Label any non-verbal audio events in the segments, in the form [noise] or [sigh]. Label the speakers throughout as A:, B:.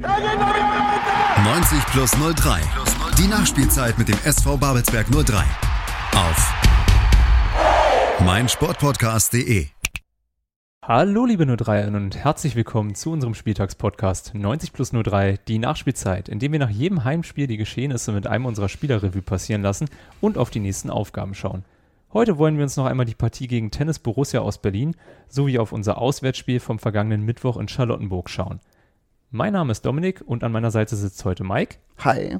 A: 90 plus 03. Die Nachspielzeit mit dem SV Babelsberg 03. Auf meinsportpodcast.de.
B: Hallo liebe 03 und herzlich willkommen zu unserem Spieltagspodcast 90 plus 03, die Nachspielzeit, in dem wir nach jedem Heimspiel die Geschehnisse mit einem unserer Spielerrevue passieren lassen und auf die nächsten Aufgaben schauen. Heute wollen wir uns noch einmal die Partie gegen Tennis Borussia aus Berlin sowie auf unser Auswärtsspiel vom vergangenen Mittwoch in Charlottenburg schauen. Mein Name ist Dominik und an meiner Seite sitzt heute Mike.
C: Hi.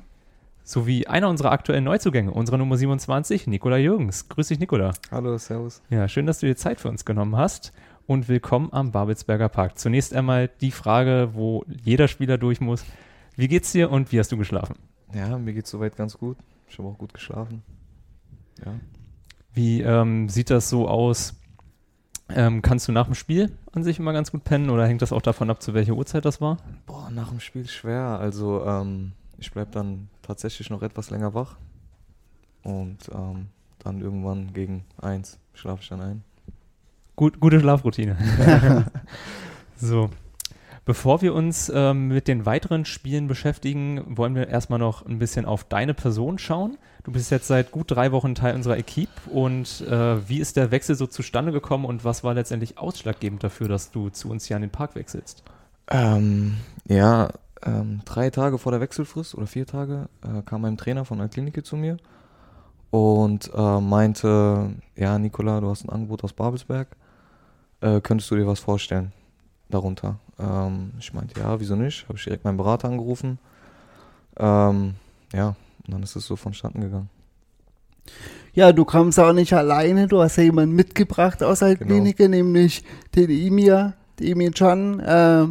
B: Sowie einer unserer aktuellen Neuzugänge, unserer Nummer 27, Nikola Jürgens. Grüß dich, Nikola.
D: Hallo, servus.
B: Ja, schön, dass du dir Zeit für uns genommen hast und willkommen am Babelsberger Park. Zunächst einmal die Frage, wo jeder Spieler durch muss. Wie geht's dir und wie hast du geschlafen?
D: Ja, mir geht's soweit ganz gut. Ich habe auch gut geschlafen.
B: Ja. Wie ähm, sieht das so aus? Ähm, kannst du nach dem Spiel an sich immer ganz gut pennen oder hängt das auch davon ab, zu welcher Uhrzeit das war?
D: Boah, nach dem Spiel schwer. Also ähm, ich bleibe dann tatsächlich noch etwas länger wach und ähm, dann irgendwann gegen eins schlafe ich dann ein.
B: Gut, gute Schlafroutine. [laughs] so. Bevor wir uns ähm, mit den weiteren Spielen beschäftigen, wollen wir erstmal noch ein bisschen auf deine Person schauen. Du bist jetzt seit gut drei Wochen Teil unserer Equipe und äh, wie ist der Wechsel so zustande gekommen und was war letztendlich ausschlaggebend dafür, dass du zu uns hier an den Park wechselst?
D: Ähm, ja, ähm, drei Tage vor der Wechselfrist oder vier Tage äh, kam ein Trainer von der Klinik zu mir und äh, meinte, ja, Nikola, du hast ein Angebot aus Babelsberg äh, könntest du dir was vorstellen darunter? Ähm, ich meinte, ja, wieso nicht? Habe ich direkt meinen Berater angerufen. Ähm, ja, und dann ist es so vonstatten gegangen.
C: Ja, du kommst auch nicht alleine, du hast ja jemanden mitgebracht aus der genau. Klinik, nämlich den Emir, den Emir Can, äh,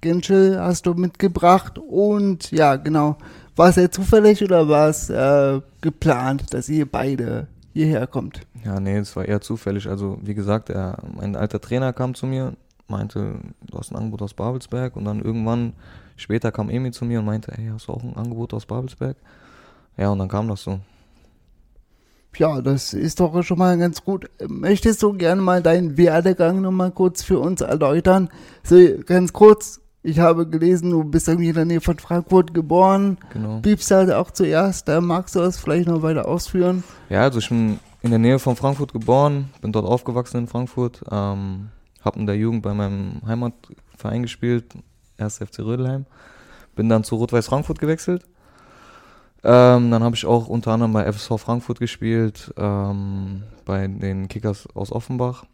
C: Genschel hast du mitgebracht und ja, genau. War es ja zufällig oder war es äh, geplant, dass ihr beide hierher kommt?
D: Ja, nee, es war eher zufällig. Also, wie gesagt, er, mein alter Trainer kam zu mir, meinte, du hast ein Angebot aus Babelsberg. Und dann irgendwann später kam Emi zu mir und meinte, hey, hast du auch ein Angebot aus Babelsberg? Ja, und dann kam das so.
C: Ja, das ist doch schon mal ganz gut. Möchtest du gerne mal deinen Werdegang nochmal kurz für uns erläutern? So, ganz kurz, ich habe gelesen, du bist irgendwie in der Nähe von Frankfurt geboren. Genau. Bliebst halt auch zuerst. Da magst du das vielleicht noch weiter ausführen?
D: Ja, also ich bin in der Nähe von Frankfurt geboren, bin dort aufgewachsen in Frankfurt, ähm, habe in der Jugend bei meinem Heimatverein gespielt, 1. FC Rödelheim, bin dann zu Rot-Weiß Frankfurt gewechselt. Ähm, dann habe ich auch unter anderem bei FSV Frankfurt gespielt, ähm, bei den Kickers aus Offenbach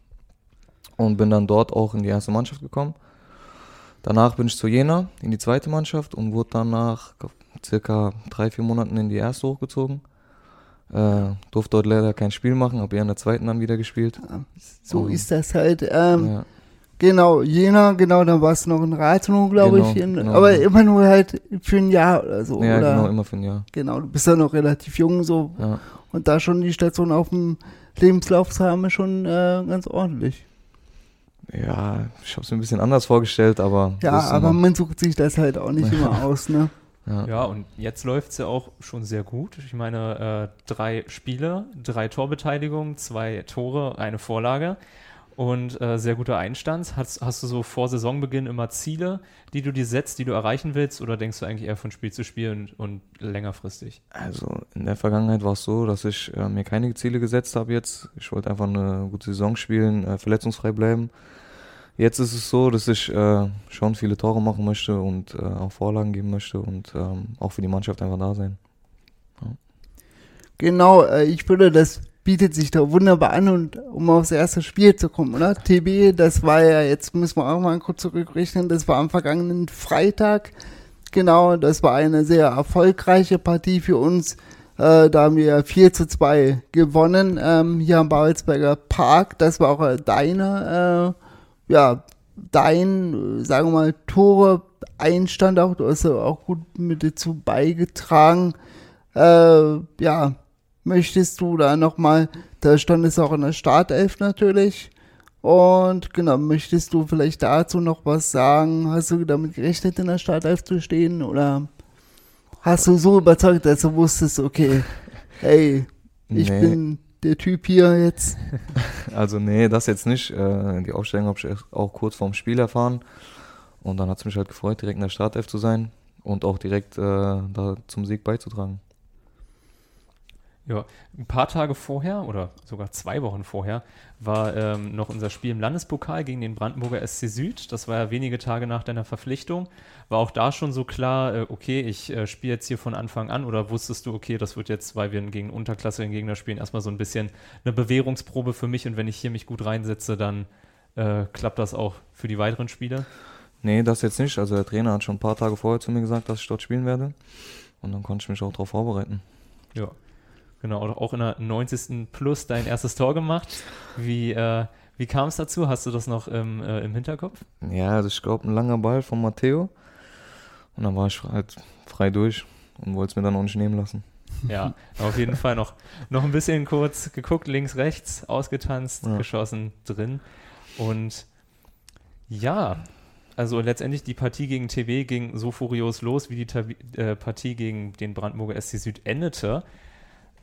D: und bin dann dort auch in die erste Mannschaft gekommen. Danach bin ich zu Jena in die zweite Mannschaft und wurde dann nach circa drei, vier Monaten in die erste hochgezogen. Äh, durfte dort leider kein Spiel machen, habe eher in der zweiten dann wieder gespielt.
C: So um, ist das halt. Ähm, ja. Genau, Jena, genau, dann war es noch in Rathenow, glaube genau, ich. In, genau. Aber immer nur halt für ein Jahr oder so.
D: Ja,
C: oder?
D: genau, immer für ein Jahr.
C: Genau, du bist ja noch relativ jung so. Ja. Und da schon die Station auf dem Lebenslauf zu haben, ist schon äh, ganz ordentlich.
D: Ja, ich habe es mir ein bisschen anders vorgestellt, aber.
C: Ja, aber man sucht sich das halt auch nicht immer [laughs] aus, ne?
B: Ja. ja, und jetzt läuft es ja auch schon sehr gut. Ich meine, äh, drei Spiele, drei Torbeteiligungen, zwei Tore, eine Vorlage und äh, sehr guter Einstand. Hast, hast du so vor Saisonbeginn immer Ziele, die du dir setzt, die du erreichen willst, oder denkst du eigentlich eher von Spiel zu Spiel und, und längerfristig?
D: Also in der Vergangenheit war es so, dass ich äh, mir keine Ziele gesetzt habe jetzt. Ich wollte einfach eine gute Saison spielen, äh, verletzungsfrei bleiben. Jetzt ist es so, dass ich äh, schon viele Tore machen möchte und äh, auch Vorlagen geben möchte und ähm, auch für die Mannschaft einfach da sein. Ja.
C: Genau, äh, ich würde, das bietet sich da wunderbar an und um aufs erste Spiel zu kommen, oder? TB, das war ja, jetzt müssen wir auch mal kurz zurückrechnen, das war am vergangenen Freitag. Genau, das war eine sehr erfolgreiche Partie für uns. Äh, da haben wir 4 zu 2 gewonnen ähm, hier am Babelsberger Park. Das war auch deine äh, ja, dein, sagen wir mal, Tore Einstand auch, du hast ja auch gut mit dazu beigetragen. Äh, ja, möchtest du da nochmal, da stand es auch in der Startelf natürlich. Und genau, möchtest du vielleicht dazu noch was sagen? Hast du damit gerechnet, in der Startelf zu stehen? Oder hast du so überzeugt, dass du wusstest, okay, [laughs] hey, ich nee. bin der Typ hier jetzt? [laughs]
D: Also nee, das jetzt nicht. Äh, die Aufstellung habe ich auch kurz vorm Spiel erfahren. Und dann hat es mich halt gefreut, direkt in der Startelf zu sein und auch direkt äh, da zum Sieg beizutragen.
B: Ja, ein paar Tage vorher oder sogar zwei Wochen vorher war ähm, noch unser Spiel im Landespokal gegen den Brandenburger SC Süd. Das war ja wenige Tage nach deiner Verpflichtung. War auch da schon so klar, äh, okay, ich äh, spiele jetzt hier von Anfang an oder wusstest du, okay, das wird jetzt, weil wir gegen unterklassigen Gegner spielen, erstmal so ein bisschen eine Bewährungsprobe für mich und wenn ich hier mich gut reinsetze, dann äh, klappt das auch für die weiteren Spiele?
D: Nee, das jetzt nicht. Also der Trainer hat schon ein paar Tage vorher zu mir gesagt, dass ich dort spielen werde. Und dann konnte ich mich auch darauf vorbereiten.
B: Ja, genau. Auch in der 90. Plus dein erstes Tor gemacht. Wie, äh, wie kam es dazu? Hast du das noch im, äh, im Hinterkopf?
D: Ja, also ich glaube, ein langer Ball von Matteo. Und dann war ich halt frei durch und wollte es mir dann auch nicht nehmen lassen.
B: Ja, auf jeden Fall noch, noch ein bisschen kurz geguckt, links, rechts, ausgetanzt,
D: Ja.
B: geschossen, drin. Und ja, also letztendlich die Partie gegen TB ging so furios los, wie die Tabi- äh, Partie gegen den Brandenburger SC Süd endete.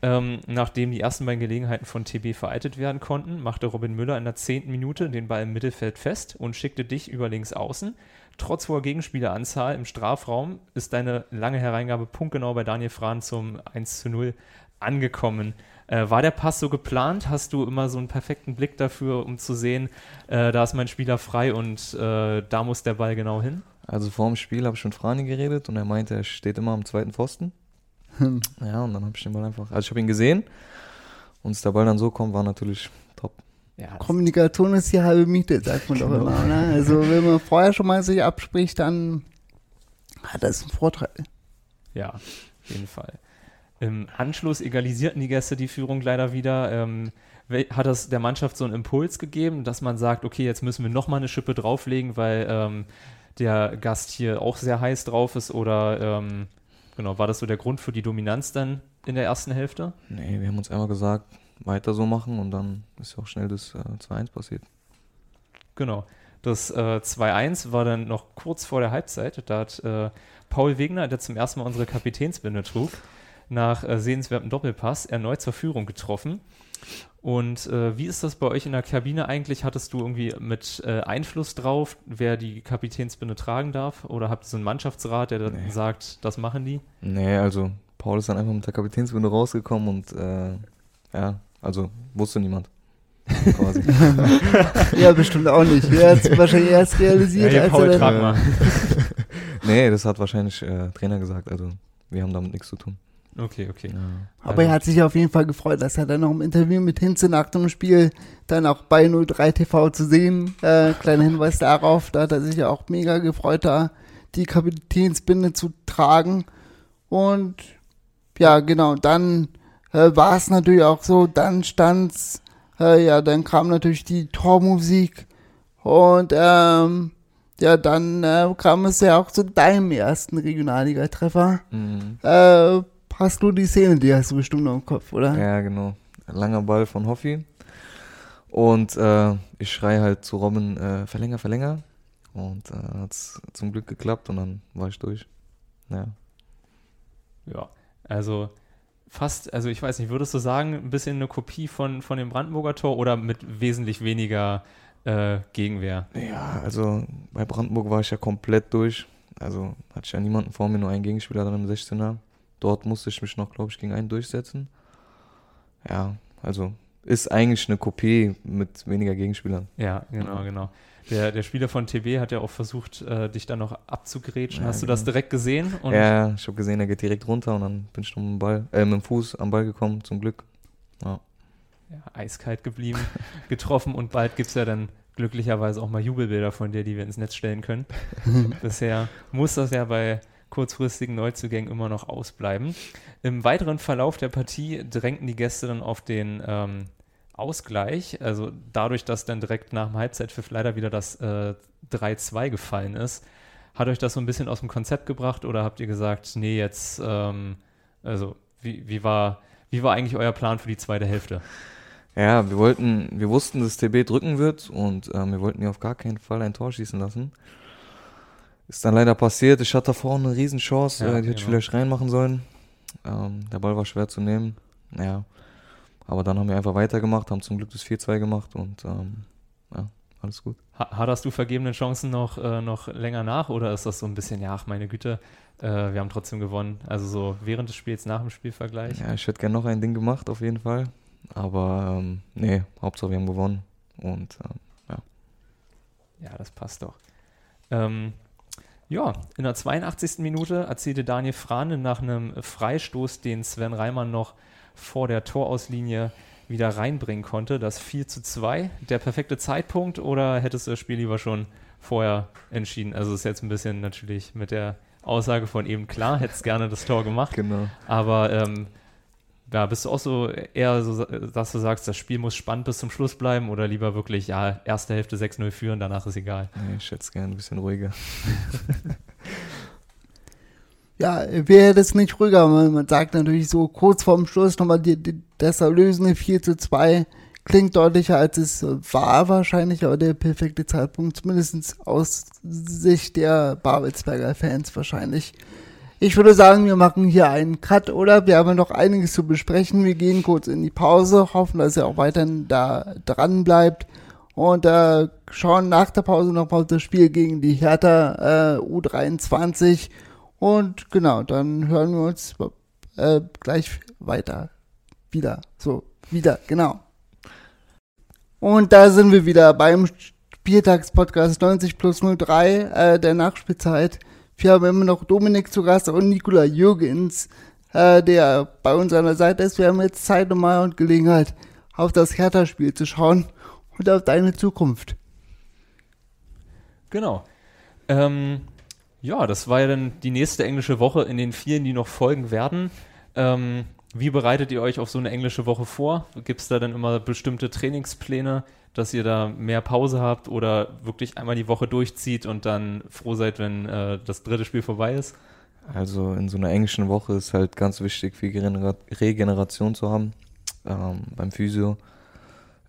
B: Ähm, nachdem die ersten beiden Gelegenheiten von TB vereitet werden konnten, machte Robin Müller in der zehnten Minute den Ball im Mittelfeld fest und schickte dich über links außen. Trotz hoher Gegenspieleranzahl im Strafraum ist deine lange Hereingabe punktgenau bei Daniel Frahn zum 1 zu 0 angekommen. Äh, war der Pass so geplant? Hast du immer so einen perfekten Blick dafür, um zu sehen, äh, da ist mein Spieler frei und äh, da muss der Ball genau hin?
D: Also vor dem Spiel habe ich mit Frani geredet und er meinte, er steht immer am zweiten Pfosten. [laughs] Ja, und dann habe ich den Ball einfach. Also ich habe ihn gesehen und dass der Ball dann so kommt, war natürlich top.
B: Ja,
C: Kommunikation ist die halbe Miete, sagt man doch
B: Genau.
C: immer. Ne? Also wenn man vorher schon mal sich abspricht, dann hat das einen Vorteil.
B: Ja, auf jeden Fall. Im Anschluss egalisierten die Gäste die Führung leider wieder. Ähm, hat das der Mannschaft so einen Impuls gegeben, dass man sagt, okay, jetzt müssen wir nochmal eine Schippe drauflegen, weil ähm, der Gast hier auch sehr heiß drauf ist? Oder ähm, genau, war das so der Grund für die Dominanz dann in der ersten Hälfte?
D: Nee, wir haben uns einmal gesagt, weiter so machen und dann ist ja auch schnell das äh, 2-1 passiert.
B: Genau. Das äh, 2-1 war dann noch kurz vor der Halbzeit. Da hat äh, Paul Wegner, der zum ersten Mal unsere Kapitänsbinde trug, nach äh, sehenswertem Doppelpass erneut zur Führung getroffen. Und äh, wie ist das bei euch in der Kabine eigentlich? Hattest du irgendwie mit äh, Einfluss drauf, wer die Kapitänsbinde tragen darf? Oder habt ihr so einen Mannschaftsrat, der dann
D: Nee.
B: sagt, das machen die?
D: Nee, also Paul ist dann einfach mit der Kapitänsbinde rausgekommen und äh, ja, also wusste niemand. [laughs] Quasi. [laughs]
C: Ja, bestimmt auch nicht. Er hat es wahrscheinlich erst realisiert,
B: hier,
C: als
B: Paul,
C: er
B: trag
C: dann,
B: mal. [laughs]
D: nee, das hat wahrscheinlich äh, Trainer gesagt, also wir haben damit nichts zu tun.
B: Okay, okay.
D: Ja.
C: Aber er hat sich auf jeden Fall gefreut, dass er dann noch im Interview mit Hinze nach dem Spiel dann auch bei 03 TV zu sehen. Äh, kleiner Hinweis darauf, da hat er sich ja auch mega gefreut, da die Kapitänsbinde zu tragen. Und ja, genau, dann äh, war es natürlich auch so, dann stand's, äh, ja, dann kam natürlich die Tormusik und ähm, ja, dann äh, kam es ja auch zu deinem ersten Regionalliga-Treffer.
D: Mhm.
C: Äh, hast du die Szene, die hast du bestimmt noch im Kopf, oder?
D: Ja, genau. Ein langer Ball von Hoffi. Und äh, ich schreie halt zu Robin, äh, verlänger, verlänger. Und äh, hat es zum Glück geklappt und dann war ich durch. Ja.
B: Ja, also fast, also ich weiß nicht, würdest du sagen, ein bisschen eine Kopie von, von dem Brandenburger Tor oder mit wesentlich weniger äh, Gegenwehr?
D: Ja, also bei Brandenburg war ich ja komplett durch. Also hatte ich ja niemanden vor mir, nur einen Gegenspieler dann im 16er. Dort musste ich mich noch, glaube ich, gegen einen durchsetzen. Ja, also ist eigentlich eine Kopie mit weniger Gegenspielern.
B: Ja, genau, genau. Der, der Spieler von TB hat ja auch versucht, äh, dich dann noch abzugrätschen.
D: Ja,
B: Hast du das
D: genau.
B: direkt gesehen? Und
D: ja, ich habe gesehen, er geht direkt runter und dann bin ich noch mit dem, Ball, äh, mit dem Fuß am Ball gekommen, zum Glück. Ja.
B: ja, eiskalt geblieben, [laughs] getroffen und bald gibt es ja dann glücklicherweise auch mal Jubelbilder von dir, die wir ins Netz stellen können. [laughs] Bisher muss das ja bei kurzfristigen Neuzugängen immer noch ausbleiben. Im weiteren Verlauf der Partie drängten die Gäste dann auf den ähm, Ausgleich. Also dadurch, dass dann direkt nach dem Halbzeitpfiff leider wieder das äh, 3-2 gefallen ist. Hat euch das so ein bisschen aus dem Konzept gebracht oder habt ihr gesagt, nee, jetzt, ähm, also wie, wie, war, wie war eigentlich euer Plan für die zweite Hälfte?
D: Ja, wir wollten, wir wussten, dass TB drücken wird und ähm, wir wollten ihn auf gar keinen Fall ein Tor schießen lassen. Ist dann leider passiert. Ich hatte davor eine Riesenchance,
B: Ja,
D: äh, die hätte ich
B: genau.
D: vielleicht reinmachen sollen. Ähm, der Ball war schwer zu nehmen. Ja. Aber dann haben wir einfach weitergemacht, haben zum Glück das 4-2 gemacht und ähm, ja, alles gut.
B: Ha haderst du vergebene Chancen noch, äh, noch länger nach oder ist das so ein bisschen, ja, ach meine Güte, äh, wir haben trotzdem gewonnen? Also so während des Spiels, nach dem Spielvergleich?
D: Ja, ich hätte gerne noch ein Ding gemacht, auf jeden Fall. Aber ähm, nee, Hauptsache wir haben gewonnen. Und ähm, ja.
B: Ja, das passt doch. Ähm, ja, in der 82. Minute erzielte Daniel Frane nach einem Freistoß, den Sven Reimann noch vor der Torauslinie wieder reinbringen konnte. Das 4 zu 2. Der perfekte Zeitpunkt oder hättest du das Spiel lieber schon vorher entschieden? Also ist jetzt ein bisschen natürlich mit der Aussage von eben klar, hättest gerne das Tor gemacht.
D: Genau.
B: Aber ähm, ja, bist du auch so eher so, dass du sagst, das Spiel muss spannend bis zum Schluss bleiben oder lieber wirklich, ja, erste Hälfte 6-0 führen, danach ist egal?
D: Nee, ich schätze gerne ein bisschen ruhiger. [laughs]
C: Ja, wäre das nicht ruhiger, weil man sagt natürlich so kurz vorm Schluss nochmal die, die, das Erlösende 4 zu 2 klingt deutlicher als es war wahrscheinlich, aber der perfekte Zeitpunkt, zumindest aus Sicht der Babelsberger Fans wahrscheinlich. Ich würde sagen, wir machen hier einen Cut, oder? Wir haben noch einiges zu besprechen. Wir gehen kurz in die Pause, hoffen, dass er auch weiterhin da dran bleibt und äh, schauen nach der Pause noch mal das Spiel gegen die Hertha äh, U23 und genau, dann hören wir uns äh, gleich weiter. Wieder. So, wieder, genau. Und da sind wir wieder beim Spieltagspodcast 90 plus 03 äh, der Nachspielzeit. Wir haben immer noch Dominik zu Gast und Nikola Jürgens, äh, der bei uns an der Seite ist. Wir haben jetzt Zeit nochmal und Gelegenheit, auf das Hertha-Spiel zu schauen und auf deine Zukunft.
B: Genau. Ähm, ja, das war ja dann die nächste englische Woche in den vielen, die noch folgen werden. Ähm, wie bereitet ihr euch auf so eine englische Woche vor? Gibt es da dann immer bestimmte Trainingspläne, dass ihr da mehr Pause habt oder wirklich einmal die Woche durchzieht und dann froh seid, wenn äh, das dritte Spiel vorbei ist?
D: Also in so einer englischen Woche ist halt ganz wichtig, viel Regeneration zu haben ähm, beim Physio.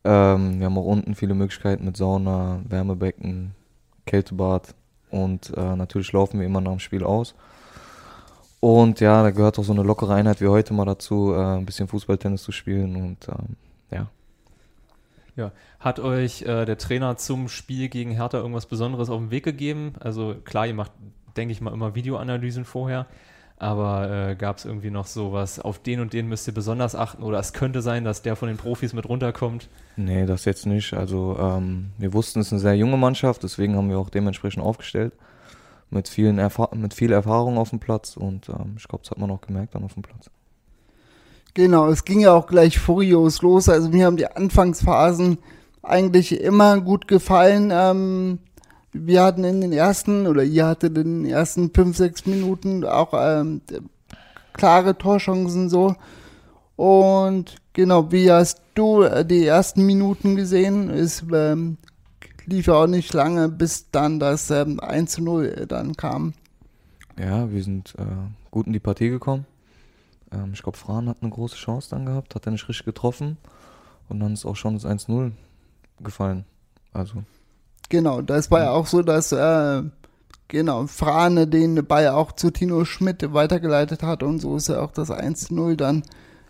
D: Ähm, wir haben auch unten viele Möglichkeiten mit Sauna, Wärmebecken, Kältebad und äh, natürlich laufen wir immer nach dem Spiel aus. Und ja, da gehört auch so eine lockere Einheit wie heute mal dazu, äh, ein bisschen Fußballtennis zu spielen und ähm, ja.
B: Ja, hat euch äh, der Trainer zum Spiel gegen Hertha irgendwas Besonderes auf den Weg gegeben? Also klar, ihr macht, denke ich mal, immer Videoanalysen vorher. Aber äh, gab es irgendwie noch sowas, auf den und den müsst ihr besonders achten oder es könnte sein, dass der von den Profis mit runterkommt?
D: Nee, das jetzt nicht. Also ähm, wir wussten, es ist eine sehr junge Mannschaft, deswegen haben wir auch dementsprechend aufgestellt. Mit, vielen Erfa mit viel Erfahrung auf dem Platz und ähm, ich glaube, das hat man auch gemerkt dann auf dem Platz.
C: Genau, es ging ja auch gleich furios los. Also mir haben die Anfangsphasen eigentlich immer gut gefallen. Ähm, wir hatten in den ersten, oder ihr hattet in den ersten fünf, sechs Minuten auch ähm, klare Torchancen so. Und genau, wie hast du äh, die ersten Minuten gesehen? Es ähm, lief ja auch nicht lange, bis dann das ähm, 1 zu 0 dann kam.
D: Ja, wir sind äh, gut in die Partie gekommen. Ähm, ich glaube, Fran hat eine große Chance dann gehabt, hat er nicht richtig getroffen. Und dann ist auch schon das 1-0 gefallen. Also
C: Genau, das war ja auch so, dass äh, genau Frane den Ball auch zu Tino Schmidt weitergeleitet hat und so ist ja auch das 1-0 dann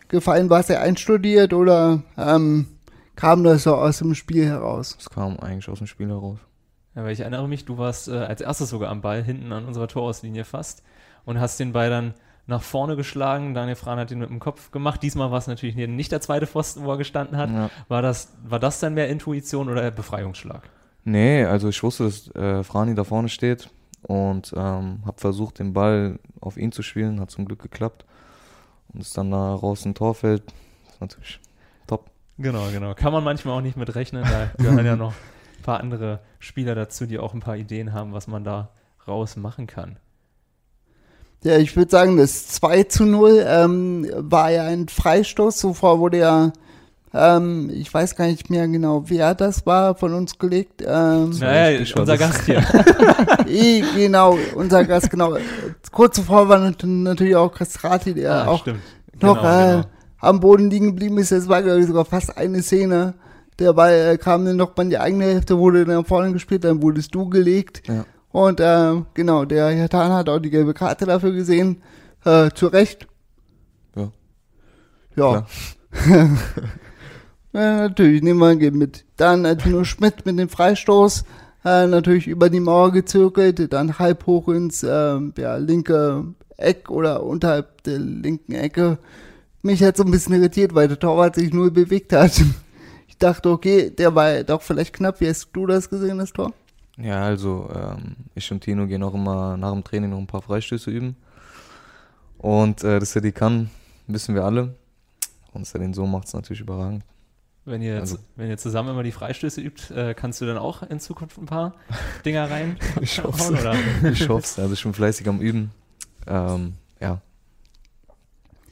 C: gefallen. War es ja einstudiert oder ähm, kam das so aus dem Spiel heraus?
D: Es kam eigentlich aus dem Spiel heraus.
B: Ja, weil ich erinnere mich, du warst äh, als erstes sogar am Ball hinten an unserer Torauslinie fast und hast den Ball dann nach vorne geschlagen. Daniel Fran hat ihn mit dem Kopf gemacht. Diesmal war es natürlich nicht der zweite Pfosten, wo er gestanden hat. Ja. War, das, war das dann mehr Intuition oder Befreiungsschlag?
D: Nee, also ich wusste, dass äh, Frani da vorne steht und ähm, habe versucht, den Ball auf ihn zu spielen. Hat zum Glück geklappt. Und es dann da raus ein Tor fällt, ist natürlich top.
B: Genau, genau. Kann man manchmal auch nicht mit rechnen. Da gehören ja noch ein paar andere Spieler dazu, die auch ein paar Ideen haben, was man da raus machen kann.
C: Ja, ich würde sagen, das 2 zu 0 ähm, war ja ein Freistoß. Zuvor wurde ja ähm, ich weiß gar nicht mehr genau, wer das war von uns gelegt. Ähm,
B: naja, unser Gast hier. [laughs]
C: genau, unser Gast, genau. Kurz zuvor war natürlich auch Castrati, der ah, auch stimmt. noch genau, äh, genau. am Boden liegen geblieben ist. Das war, glaube ich, sogar fast eine Szene. Der Ball äh, kam dann noch bei die eigene Hälfte, wurde dann vorne gespielt, dann wurdest du gelegt. Ja. Und äh, genau, der Herr Tan hat auch die gelbe Karte dafür gesehen. Äh, zu Recht.
D: Ja.
C: Ja. [laughs] Ja, natürlich, nehmen wir gehen mit. Dann Tino Schmidt mit dem Freistoß, äh, natürlich über die Mauer gezirkelt, dann halb hoch ins äh, ja, linke Eck oder unterhalb der linken Ecke. Mich hat so ein bisschen irritiert, weil der Torwart sich nur bewegt hat. [laughs] Ich dachte, okay, der war doch vielleicht knapp. Wie hast du das gesehen, das Tor?
D: Ja, also ähm, ich und Tino gehen auch immer nach dem Training noch ein paar Freistöße üben. Und äh, dass er die kann, wissen wir alle. Und dass er den so macht, ist natürlich überragend.
B: Wenn ihr,
D: Also-
B: wenn ihr zusammen immer die Freistöße übt, äh, kannst du dann auch in Zukunft ein paar Dinger rein? [laughs] [laughs]
D: Ich hoff's.
B: oder?
D: Ich hoffe es. Also ich bin fleißig am Üben. Ähm, ja,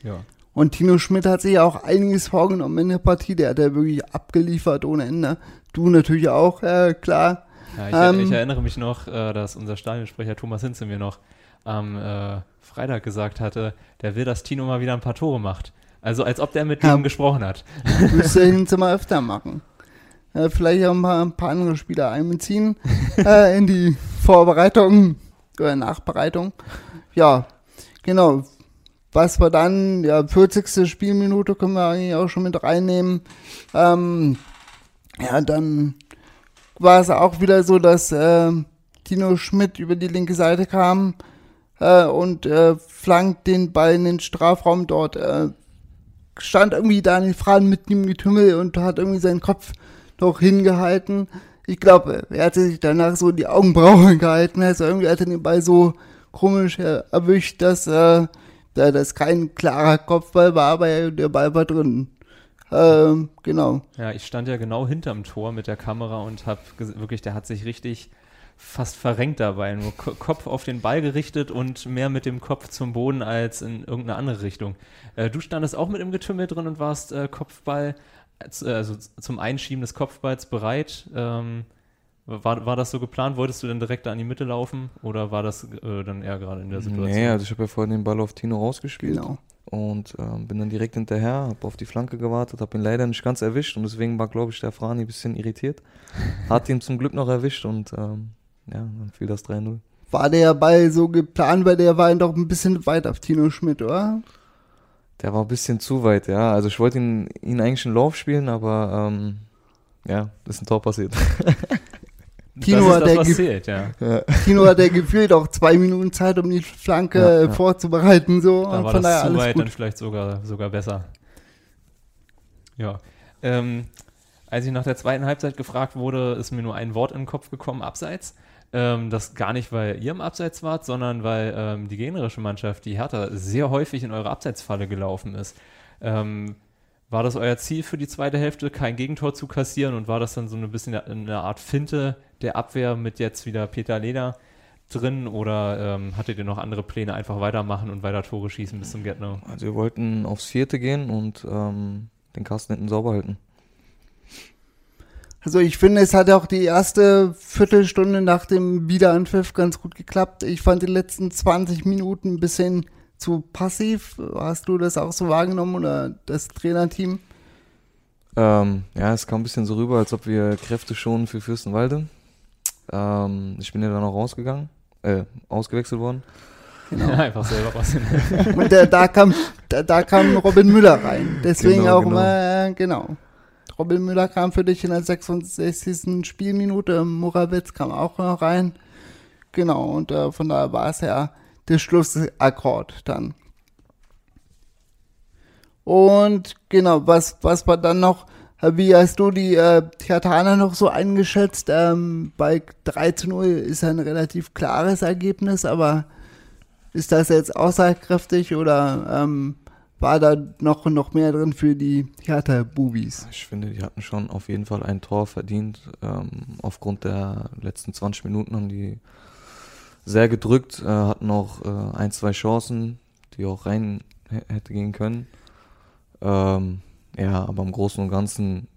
B: Ja.
C: Und Tino Schmidt hat sich ja auch einiges vorgenommen in der Partie. Der hat ja wirklich abgeliefert ohne Ende. Du natürlich auch, äh, klar.
B: Ja, ich,
C: Ähm,
B: ich erinnere mich noch, äh, dass unser Stadionsprecher Thomas Hinze mir noch am äh, Freitag gesagt hatte, der will, dass Tino mal wieder ein paar Tore macht. Also als ob der mit
C: Ja.
B: ihm gesprochen hat.
C: Müsste [laughs] Hinze mal öfter machen. Äh, vielleicht auch mal ein paar andere Spieler einbeziehen äh, in die Vorbereitung oder Nachbereitung. Ja, genau. Was wir dann, ja, 40. Spielminute können wir eigentlich auch schon mit reinnehmen. Ähm, ja, dann war es auch wieder so, dass äh, Tino Schmidt über die linke Seite kam äh, und äh, flankt den Ball in den Strafraum dort. Äh, stand irgendwie Daniel Fran mit ihm Getümmel und hat irgendwie seinen Kopf noch hingehalten. Ich glaube, er hatte sich danach so die Augenbrauen [laughs] gehalten. Also irgendwie hat er den Ball so komisch erwischt, dass äh, da das kein klarer Kopfball war, aber der Ball war drin. Ähm, genau.
B: Ja, ich stand ja genau hinterm Tor mit der Kamera und habe wirklich, der hat sich richtig fast verrenkt dabei. Nur Ko Kopf auf den Ball gerichtet und mehr mit dem Kopf zum Boden als in irgendeine andere Richtung. Äh, du standest auch mit im Getümmel drin und warst äh, Kopfball, äh, also zum Einschieben des Kopfballs bereit. Ähm, war, war das so geplant? Wolltest du denn direkt da an die Mitte laufen oder war das äh, dann eher gerade in der Situation?
D: Nee, also ich habe ja vorhin den Ball auf Tino rausgespielt
C: Genau.
D: und ähm, bin dann direkt hinterher, habe auf die Flanke gewartet, habe ihn leider nicht ganz erwischt und deswegen war, glaube ich, der Frani ein bisschen irritiert. [laughs] Hat ihn zum Glück noch erwischt und ähm, ja, dann fiel das 3-0.
C: War der Ball so geplant, weil der war doch ein bisschen weit auf Tino Schmidt, oder?
D: Der war ein bisschen zu weit, ja. Also ich wollte ihn, ihn eigentlich einen Lauf spielen, aber ähm, ja, ist ein Tor passiert. [laughs]
C: Tino
B: das ist
C: hat
B: das,
C: der
B: was
C: ge-
B: zählt, ja.
C: Tino hat ja gefühlt auch zwei Minuten Zeit, um die Flanke
D: Ja, ja.
C: vorzubereiten, so.
B: Da
C: und
B: war
C: von
B: das
C: daher
B: zu weit,
C: gut.
B: dann vielleicht sogar, sogar besser. Ja. Ähm, als ich nach der zweiten Halbzeit gefragt wurde, ist mir nur ein Wort in den Kopf gekommen, Abseits. Ähm, das gar nicht, weil ihr im Abseits wart, sondern weil ähm, die gegnerische Mannschaft, die Hertha, sehr häufig in eure Abseitsfalle gelaufen ist. Ähm, war das euer Ziel für die zweite Hälfte, kein Gegentor zu kassieren und war das dann so ein bisschen eine Art Finte der Abwehr mit jetzt wieder Peter Leder drin oder ähm, hattet ihr noch andere Pläne, einfach weitermachen und weiter Tore schießen bis zum Get-No?
D: Also wir wollten aufs vierte gehen und ähm, den Kasten hinten sauber halten.
C: Also ich finde, es hat auch die erste Viertelstunde nach dem Wiederanpfiff ganz gut geklappt. Ich fand die letzten 20 Minuten ein bisschen zu passiv. Hast du das auch so wahrgenommen oder das Trainerteam?
D: Ähm, ja, es kam ein bisschen so rüber, als ob wir Kräfte schonen für Fürstenwalde. Ähm, ich bin ja dann auch rausgegangen, äh, ausgewechselt worden.
C: Genau. [laughs]
B: einfach selber was hin. [laughs]
C: Und da, da, kam, da, da kam Robin Müller rein. Deswegen
D: Genau,
C: auch
D: genau.
C: mal, äh, genau. Robin Müller kam für dich in der 66. Spielminute. Morawitz kam auch noch rein. Genau, und äh, von daher war es ja der Schlussakkord dann. Und genau, was, was war dann noch, wie hast du die äh, Theataner noch so eingeschätzt? Ähm, bei 3 zu 0 ist ein relativ klares Ergebnis, aber ist das jetzt aussagekräftig oder ähm, war da noch, noch mehr drin für die Hertha-Bubis?
D: Ich finde, die hatten schon auf jeden Fall ein Tor verdient. Ähm, aufgrund der letzten 20 Minuten haben die sehr gedrückt, äh, hatten auch äh, ein, zwei Chancen, die auch rein hätte gehen können. Ähm, ja, aber im Großen und Ganzen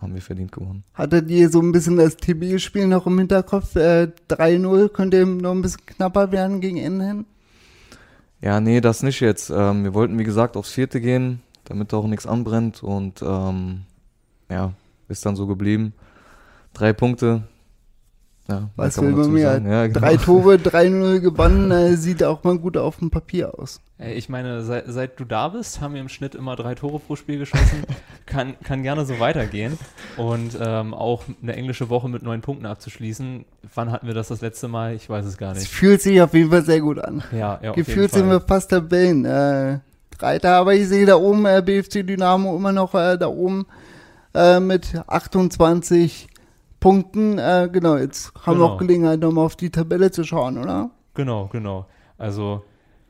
D: haben wir verdient gewonnen.
C: Hattet ihr so ein bisschen das TB-Spiel noch im Hinterkopf? Äh, 3-0 könnte noch ein bisschen knapper werden gegen Ende hin?
D: Ja, nee, das nicht jetzt. Ähm, wir wollten, wie gesagt, aufs vierte gehen, damit auch nichts anbrennt und ähm, ja, ist dann so geblieben. Drei Punkte, Ja,
C: Was will man
D: sagen. Ja, genau.
C: Drei Tore, [laughs] 3-0 gewonnen, äh, sieht auch mal gut auf dem Papier aus.
B: Ey, Ich meine, seit, seit du da bist, haben wir im Schnitt immer drei Tore pro Spiel geschossen. [laughs] kann, kann gerne so weitergehen. Und ähm, auch eine englische Woche mit neun Punkten abzuschließen. Wann hatten wir das das letzte Mal? Ich weiß es gar
C: Es
B: nicht.
C: fühlt sich auf jeden Fall sehr gut an.
B: Ja, ja,
C: Gefühlt sind wir fast Tabellen. Äh, Reiter, aber ich sehe da oben äh, BFC Dynamo immer noch äh, da oben äh, mit 28 Punkten. Äh, genau, jetzt haben wir
B: Genau.
C: auch Gelegenheit, nochmal auf die Tabelle zu schauen, oder?
B: Genau, genau. Also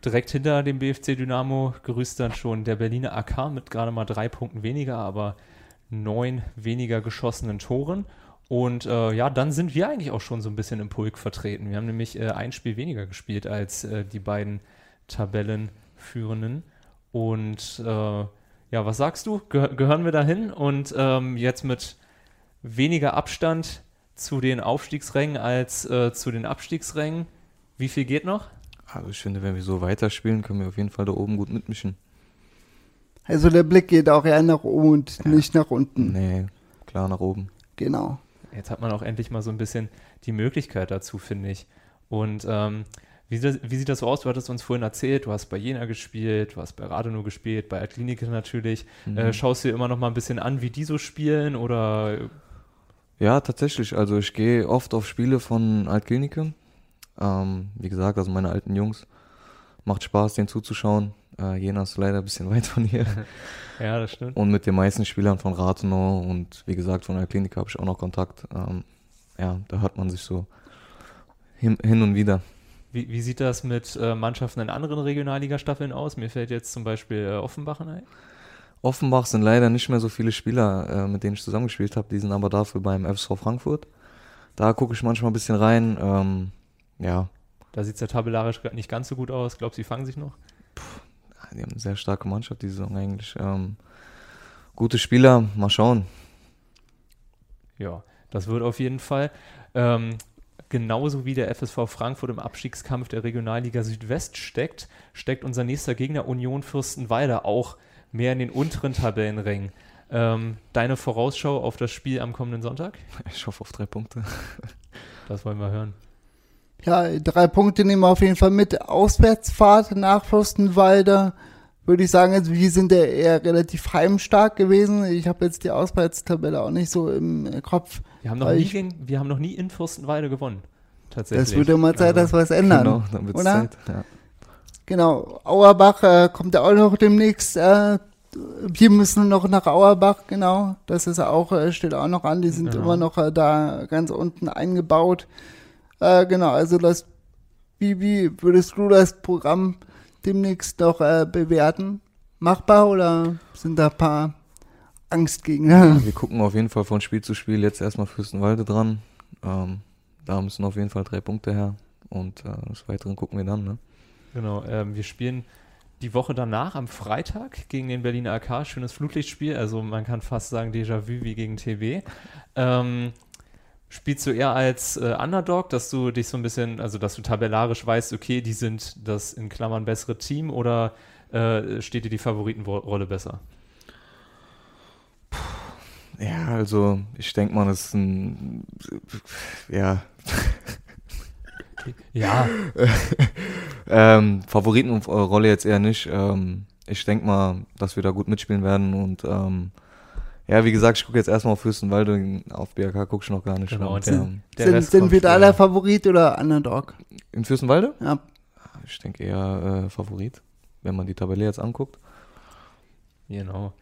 B: direkt hinter dem BFC Dynamo grüßt dann schon der Berliner AK mit gerade mal drei Punkten weniger, aber neun weniger geschossenen Toren. Und äh, ja, dann sind wir eigentlich auch schon so ein bisschen im Pulk vertreten. Wir haben nämlich äh, ein Spiel weniger gespielt als äh, die beiden Tabellenführenden. Und äh, ja, was sagst du? Geh gehören wir dahin? Und ähm, jetzt mit weniger Abstand zu den Aufstiegsrängen als äh, zu den Abstiegsrängen. Wie viel geht noch?
D: Also ich finde, wenn wir so weiterspielen, können wir auf jeden Fall da oben gut mitmischen.
C: Also der Blick geht auch eher nach oben und nicht nach unten.
D: Nee, klar nach oben.
C: Genau.
B: Jetzt hat man auch endlich mal so ein bisschen die Möglichkeit dazu, finde ich. Und ähm, wie, sieht das, wie sieht das so aus? Du hattest uns vorhin erzählt, du hast bei Jena gespielt, du hast bei Radonow gespielt, bei Altklinike natürlich.
D: Mhm.
B: Äh, schaust du dir immer noch mal ein bisschen an, wie die so spielen oder
D: Ja, tatsächlich. Also ich gehe oft auf Spiele von Altklinike. Ähm, wie gesagt, also meine alten Jungs. Macht Spaß, denen zuzuschauen. Äh, Jena ist leider ein bisschen [laughs] weit von hier. [laughs]
B: ja, das stimmt.
D: Und mit den meisten Spielern von Rathenow und wie gesagt von Altklinike habe ich auch noch Kontakt. Ähm, ja, da hört man sich so hin, hin und wieder.
B: Wie, wie sieht das mit äh, Mannschaften in anderen Regionalligastaffeln aus? Mir fällt jetzt zum Beispiel äh, Offenbachen ein.
D: Offenbach sind leider nicht mehr so viele Spieler, äh, mit denen ich zusammengespielt habe. Die sind aber dafür beim FSV Frankfurt. Da gucke ich manchmal ein bisschen rein. Ähm, ja,
B: Da sieht es ja tabellarisch nicht ganz so gut aus. Glaubst du, die fangen sich noch?
D: die haben eine sehr starke Mannschaft die Saison eigentlich. Ähm, gute Spieler, mal schauen.
B: Ja, das wird auf jeden Fall. Ähm, genauso wie der FSV Frankfurt im Abstiegskampf der Regionalliga Südwest steckt, steckt unser nächster Gegner Union Fürstenwalde auch mehr in den unteren Tabellenrängen. Ähm, deine Vorausschau auf das Spiel am kommenden Sonntag?
D: Ich hoffe auf drei Punkte. [laughs]
B: Das wollen wir hören.
C: Ja, drei Punkte nehmen wir auf jeden Fall mit. Auswärtsfahrt nach Fürstenwalde. Würde ich sagen, also wir sind ja eher relativ heimstark gewesen. Ich habe jetzt die Auswärtstabelle auch nicht so im Kopf.
B: Wir haben noch, nie,
C: ich-
B: gegen, wir haben noch nie in Fürstenwalde gewonnen. Tatsächlich.
C: Das würde mal Zeit, dass
B: Also,
C: wir es ändern.
D: Genau, dann wird? Zeit. Ja.
C: Genau, Auerbach äh, kommt ja auch noch demnächst. Äh, wir müssen noch nach Auerbach, genau. Das ist auch, äh, steht auch noch an. Die sind
B: Genau.
C: immer noch äh, da ganz unten eingebaut. Äh, genau, also das, wie, wie würdest du das Programm demnächst noch äh, bewerten? Machbar oder sind da ein paar Angstgegner?
D: Wir gucken auf jeden Fall von Spiel zu Spiel jetzt erstmal Fürstenwalde dran. Ähm, da müssen auf jeden Fall drei Punkte her. Und äh, des Weiteren gucken wir dann. Ne?
B: Genau, ähm, wir spielen die Woche danach am Freitag gegen den Berliner AK. Schönes Flutlichtspiel, also man kann fast sagen Déjà-vu wie gegen TB. Ähm, spielst du eher als äh, Underdog, dass du dich so ein bisschen, also dass du tabellarisch weißt, okay, die sind das in Klammern bessere Team oder äh, steht dir die Favoritenrolle besser?
D: Ja, also ich denke mal, das ist ein. Ja.
B: Ja, [laughs]
D: Ähm, Favoritenrolle jetzt eher nicht. Ähm, ich denke mal, dass wir da gut mitspielen werden. Und ähm, ja, wie gesagt, ich gucke jetzt erstmal auf Fürstenwalde. Auf BRK gucke ich noch gar nicht.
B: Genau,
D: Und,
B: und
D: ähm,
B: der
C: sind
B: Rest
C: sind wir da der Favorit oder Underdog?
D: in Fürstenwalde?
C: Ja,
D: Ich denke eher äh, Favorit, wenn man die Tabelle jetzt anguckt.
B: Genau.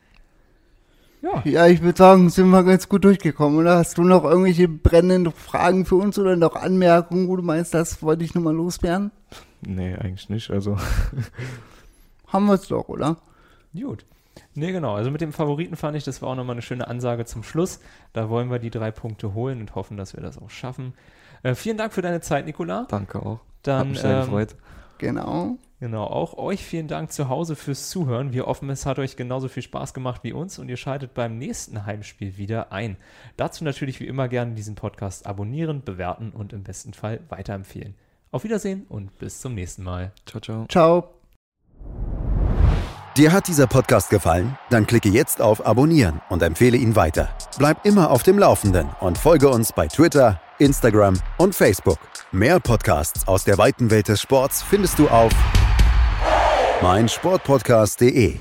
B: Ja,
C: ja ich würde sagen, sind wir ganz gut durchgekommen, oder? Hast du noch irgendwelche brennenden Fragen für uns oder noch Anmerkungen, wo du meinst, das wollte ich nochmal loswerden?
D: Nee, eigentlich nicht. Also [laughs]
C: Haben wir es doch, oder?
B: Gut. Nee, genau. Also mit dem Favoriten fand ich, das war auch nochmal eine schöne Ansage zum Schluss. Da wollen wir die drei Punkte holen und hoffen, dass wir das auch schaffen. Äh, vielen Dank für deine Zeit, Nikola.
D: danke auch. Hat
B: Dann
D: mich sehr
B: ähm,
D: gefreut.
C: Genau.
B: Genau, auch euch vielen Dank zu Hause fürs Zuhören. Wir hoffen, es hat euch genauso viel Spaß gemacht wie uns und ihr schaltet beim nächsten Heimspiel wieder ein. Dazu natürlich wie immer gerne diesen Podcast abonnieren, bewerten und im besten Fall weiterempfehlen. Auf Wiedersehen und bis zum nächsten Mal.
D: Ciao, ciao.
C: Ciao.
A: Dir hat dieser Podcast gefallen? Dann klicke jetzt auf Abonnieren und empfehle ihn weiter. Bleib immer auf dem Laufenden und folge uns bei Twitter, Instagram und Facebook. Mehr Podcasts aus der weiten Welt des Sports findest du auf meinsportpodcast.de.